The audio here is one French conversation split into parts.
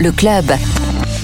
Le club.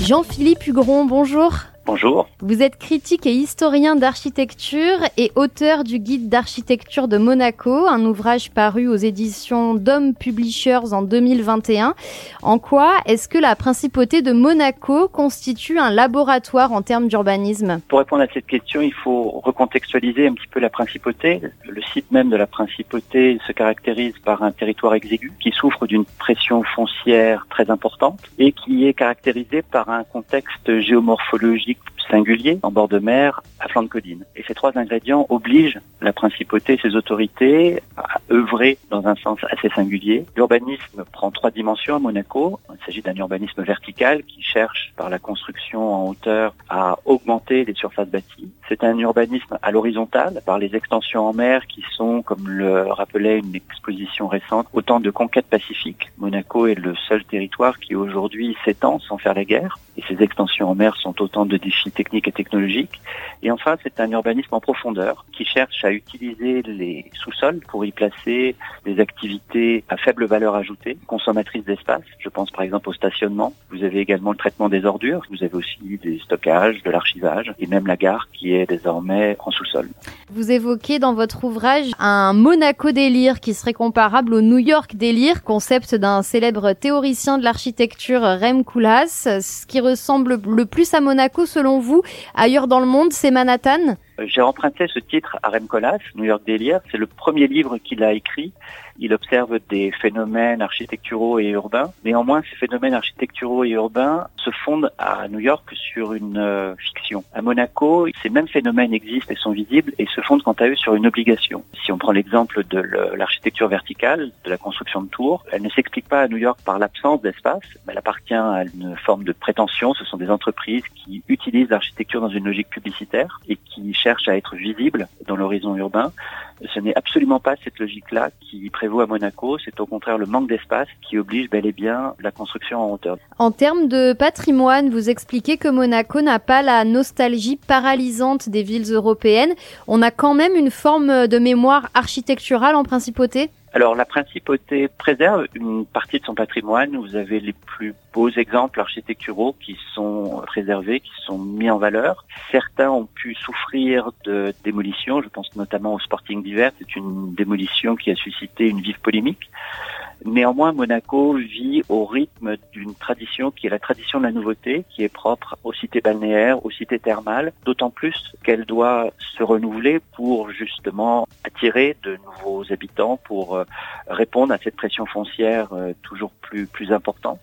Jean-Philippe Hugron, bonjour. Bonjour. Vous êtes critique et historien d'architecture et auteur du guide d'architecture de Monaco, un ouvrage paru aux éditions Dom Publishers en 2021. En quoi est-ce que la principauté de Monaco constitue un laboratoire en termes d'urbanisme? Pour répondre à cette question, il faut recontextualiser un petit peu la principauté. Le site même de la principauté se caractérise par un territoire exigu qui souffre d'une pression foncière très importante et qui est caractérisé par un contexte géomorphologique politique singulier en bord de mer à flanc de colline. Et ces trois ingrédients obligent la principauté et ses autorités à œuvrer dans un sens assez singulier. L'urbanisme prend trois dimensions à Monaco. Il s'agit d'un urbanisme vertical qui cherche par la construction en hauteur à augmenter les surfaces bâties. C'est un urbanisme à l'horizontale par les extensions en mer qui sont, comme le rappelait une exposition récente, autant de conquêtes pacifiques. Monaco est le seul territoire qui aujourd'hui s'étend sans faire la guerre. Et ces extensions en mer sont autant de défis techniques et technologiques. Et enfin, c'est un urbanisme en profondeur qui cherche à utiliser les sous-sols pour y placer des activités à faible valeur ajoutée, consommatrices d'espace. Je pense par exemple au stationnement. Vous avez également le traitement des ordures. Vous avez aussi des stockages, de l'archivage et même la gare qui est désormais en sous-sol. Vous évoquez dans votre ouvrage un Monaco délire qui serait comparable au New York délire, concept d'un célèbre théoricien de l'architecture Rem Koolhaas. Ce qui ressemble le plus à Monaco selon vous ailleurs dans le monde, c'est Manhattan? J'ai emprunté ce titre à Rem Koolhaas, New York Délire. C'est le premier livre qu'il a écrit. Il observe des phénomènes architecturaux et urbains. Néanmoins, ces phénomènes architecturaux et urbains se fondent à New York sur une euh, fiction. À Monaco, ces mêmes phénomènes existent et sont visibles et se fondent quant à eux sur une obligation. Si on prend l'exemple de l'architecture verticale, de la construction de tours, elle ne s'explique pas à New York par l'absence d'espace, mais elle appartient à une forme de prétention. Ce sont des entreprises qui utilisent l'architecture dans une logique publicitaire et qui à être visible dans l'horizon urbain. Ce n'est absolument pas cette logique-là qui prévaut à Monaco, c'est au contraire le manque d'espace qui oblige bel et bien la construction en hauteur. En termes de patrimoine, vous expliquez que Monaco n'a pas la nostalgie paralysante des villes européennes. On a quand même une forme de mémoire architecturale en principauté? Alors la principauté préserve une partie de son patrimoine. Vous avez les plus beaux exemples architecturaux qui sont préservés, qui sont mis en valeur. Certains ont pu souffrir de démolition. Je pense notamment au Sporting d'hiver. C'est une démolition qui a suscité une vive polémique. Néanmoins, Monaco vit au rythme d'une tradition qui est la tradition de la nouveauté, qui est propre aux cités balnéaires, aux cités thermales, d'autant plus qu'elle doit se renouveler pour justement attirer de nouveaux habitants, pour euh, répondre à cette pression foncière euh, toujours plus, importante.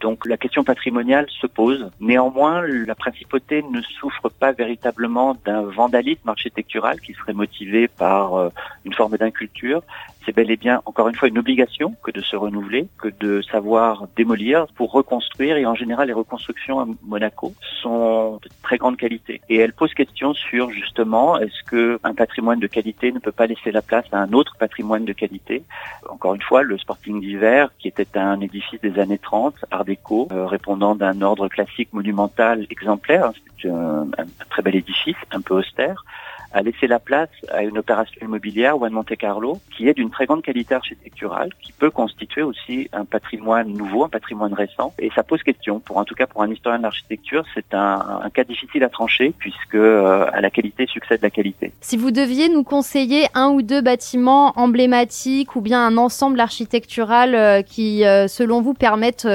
Donc la question patrimoniale se pose. Néanmoins, la principauté ne souffre pas véritablement d'un vandalisme architectural qui serait motivé par euh, une forme d'inculture c'est bel et bien, encore une fois, une obligation que de se renouveler, que de savoir démolir pour reconstruire. Et en général, les reconstructions à Monaco sont de très grande qualité. Et elles posent question sur, justement, est-ce que un patrimoine de qualité ne peut pas laisser la place à un autre patrimoine de qualité? Encore une fois, le Sporting d'hiver, qui était un édifice des années 30, art déco, euh, répondant d'un ordre classique monumental exemplaire, c'est un très bel édifice, un peu austère, a laissé la place à une opération immobilière, One Monte Carlo, qui est d'une très grande qualité architecturale, qui peut constituer aussi un patrimoine nouveau, un patrimoine récent. Et ça pose question. Pour en tout cas pour un historien de l'architecture, c'est un, un, cas difficile à trancher puisque euh, à la qualité succède la qualité. Si vous deviez nous conseiller un ou deux bâtiments emblématiques ou bien un ensemble architectural euh, qui, euh, selon vous, permettent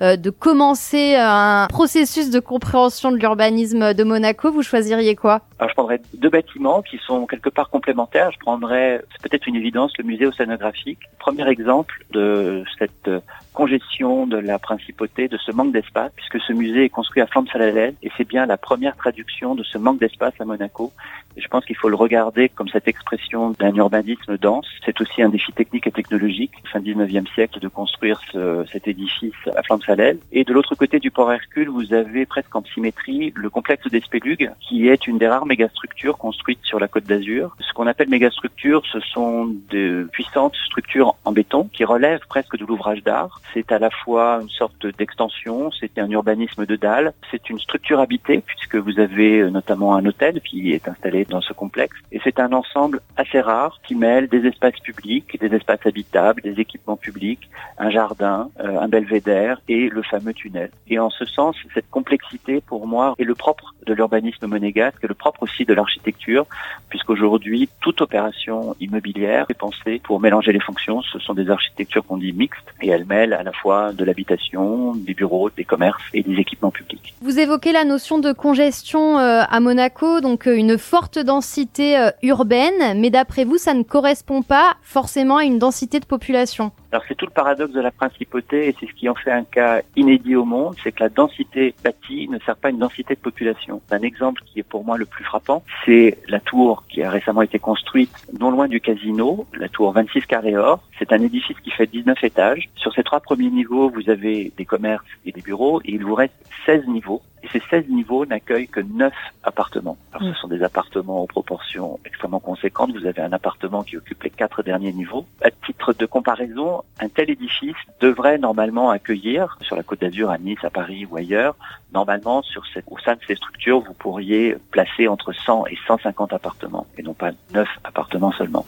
de commencer un processus de compréhension de l'urbanisme de Monaco, vous choisiriez quoi? Alors, je prendrais deux bâtiments qui sont quelque part complémentaires. Je prendrais, c'est peut-être une évidence, le musée océanographique. Premier exemple de cette congestion de la principauté, de ce manque d'espace, puisque ce musée est construit à flanc de Salalel, et c'est bien la première traduction de ce manque d'espace à Monaco. Et je pense qu'il faut le regarder comme cette expression d'un urbanisme dense. C'est aussi un défi technique et technologique, fin 19e siècle, de construire ce, cet édifice à flanc de Salel. Et de l'autre côté du port Hercule, vous avez presque en symétrie le complexe des Spélugues, qui est une des rares mégastructures construites sur la côte d'Azur. Ce qu'on appelle mégastructures, ce sont de puissantes structures en béton qui relèvent presque de l'ouvrage d'art C'est à la fois une sorte d'extension, c'est un urbanisme de dalles, c'est une structure habitée puisque vous avez euh, notamment un hôtel qui est installé dans ce complexe et c'est un ensemble assez rare qui mêle des espaces publics, des espaces habitables, des équipements publics, un jardin, euh, un belvédère et le fameux tunnel. Et en ce sens, cette complexité pour moi est le propre de l'urbanisme monégasque et le propre aussi de l'architecture puisqu'aujourd'hui toute opération immobilière est pensée pour mélanger les fonctions. Ce sont des architectures qu'on dit mixtes et elles mêlent à la fois de l'habitation, des bureaux, des commerces et des équipements publics. Vous évoquez la notion de congestion euh, à Monaco, donc euh, une forte densité euh, urbaine, mais d'après vous, ça ne correspond pas forcément à une densité de population. Alors c'est tout le paradoxe de la principauté et c'est ce qui en fait un cas inédit au monde, c'est que la densité bâtie ne sert pas à une densité de population. Un exemple qui est pour moi le plus frappant, c'est la tour qui a récemment été construite non loin du casino, la tour 26 carré or. C'est un édifice qui fait 19 étages. Sur ces trois premiers niveaux, vous avez des commerces et des bureaux et il vous reste 16 niveaux. Et ces 16 niveaux n'accueillent que 9 appartements. Alors, ce sont des appartements aux proportions extrêmement conséquentes. Vous avez un appartement qui occupe les quatre derniers niveaux. À titre de comparaison, un tel édifice devrait normalement accueillir, sur la Côte d'Azur, à Nice, à Paris ou ailleurs, normalement, sur cette, au sein de ces structures, vous pourriez placer entre 100 et 150 appartements, et non pas 9 appartements seulement.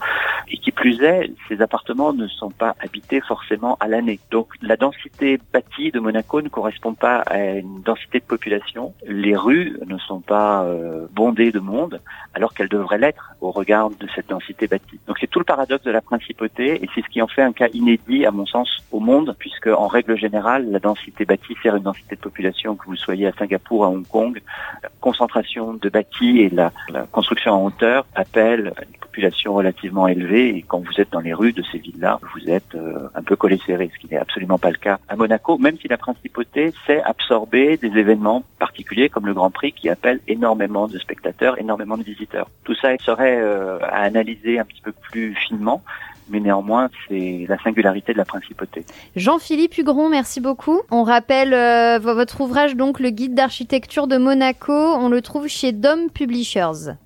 Et qui plus est, ces appartements ne sont pas habités forcément à l'année. Donc la densité bâtie de Monaco ne correspond pas à une densité de population. Les rues ne sont pas euh, bondées de monde, alors qu'elles devraient l'être au regard de cette densité bâtie. Donc c'est tout le paradoxe de la principauté, et c'est ce qui en fait un cas inédit, à mon sens, au monde, puisque en règle générale, la densité bâtie sert une densité de population, que vous soyez à Singapour, à Hong Kong, la concentration de bâtis et la, construction en hauteur appellent une population relativement élevée, et quand vous êtes dans les rues de ces villes-là, vous êtes euh, un peu collé ce qui n'est absolument pas le cas à Monaco, même si la principauté sait absorber des événements particuliers comme le Grand Prix qui appelle énormément de spectateurs, énormément de visiteurs. Tout ça serait euh, à analyser un petit peu plus finement, mais néanmoins, c'est la singularité de la principauté. Jean-Philippe Hugron, merci beaucoup. On rappelle euh, votre ouvrage, donc, le guide d'architecture de Monaco. On le trouve chez Dom Publishers.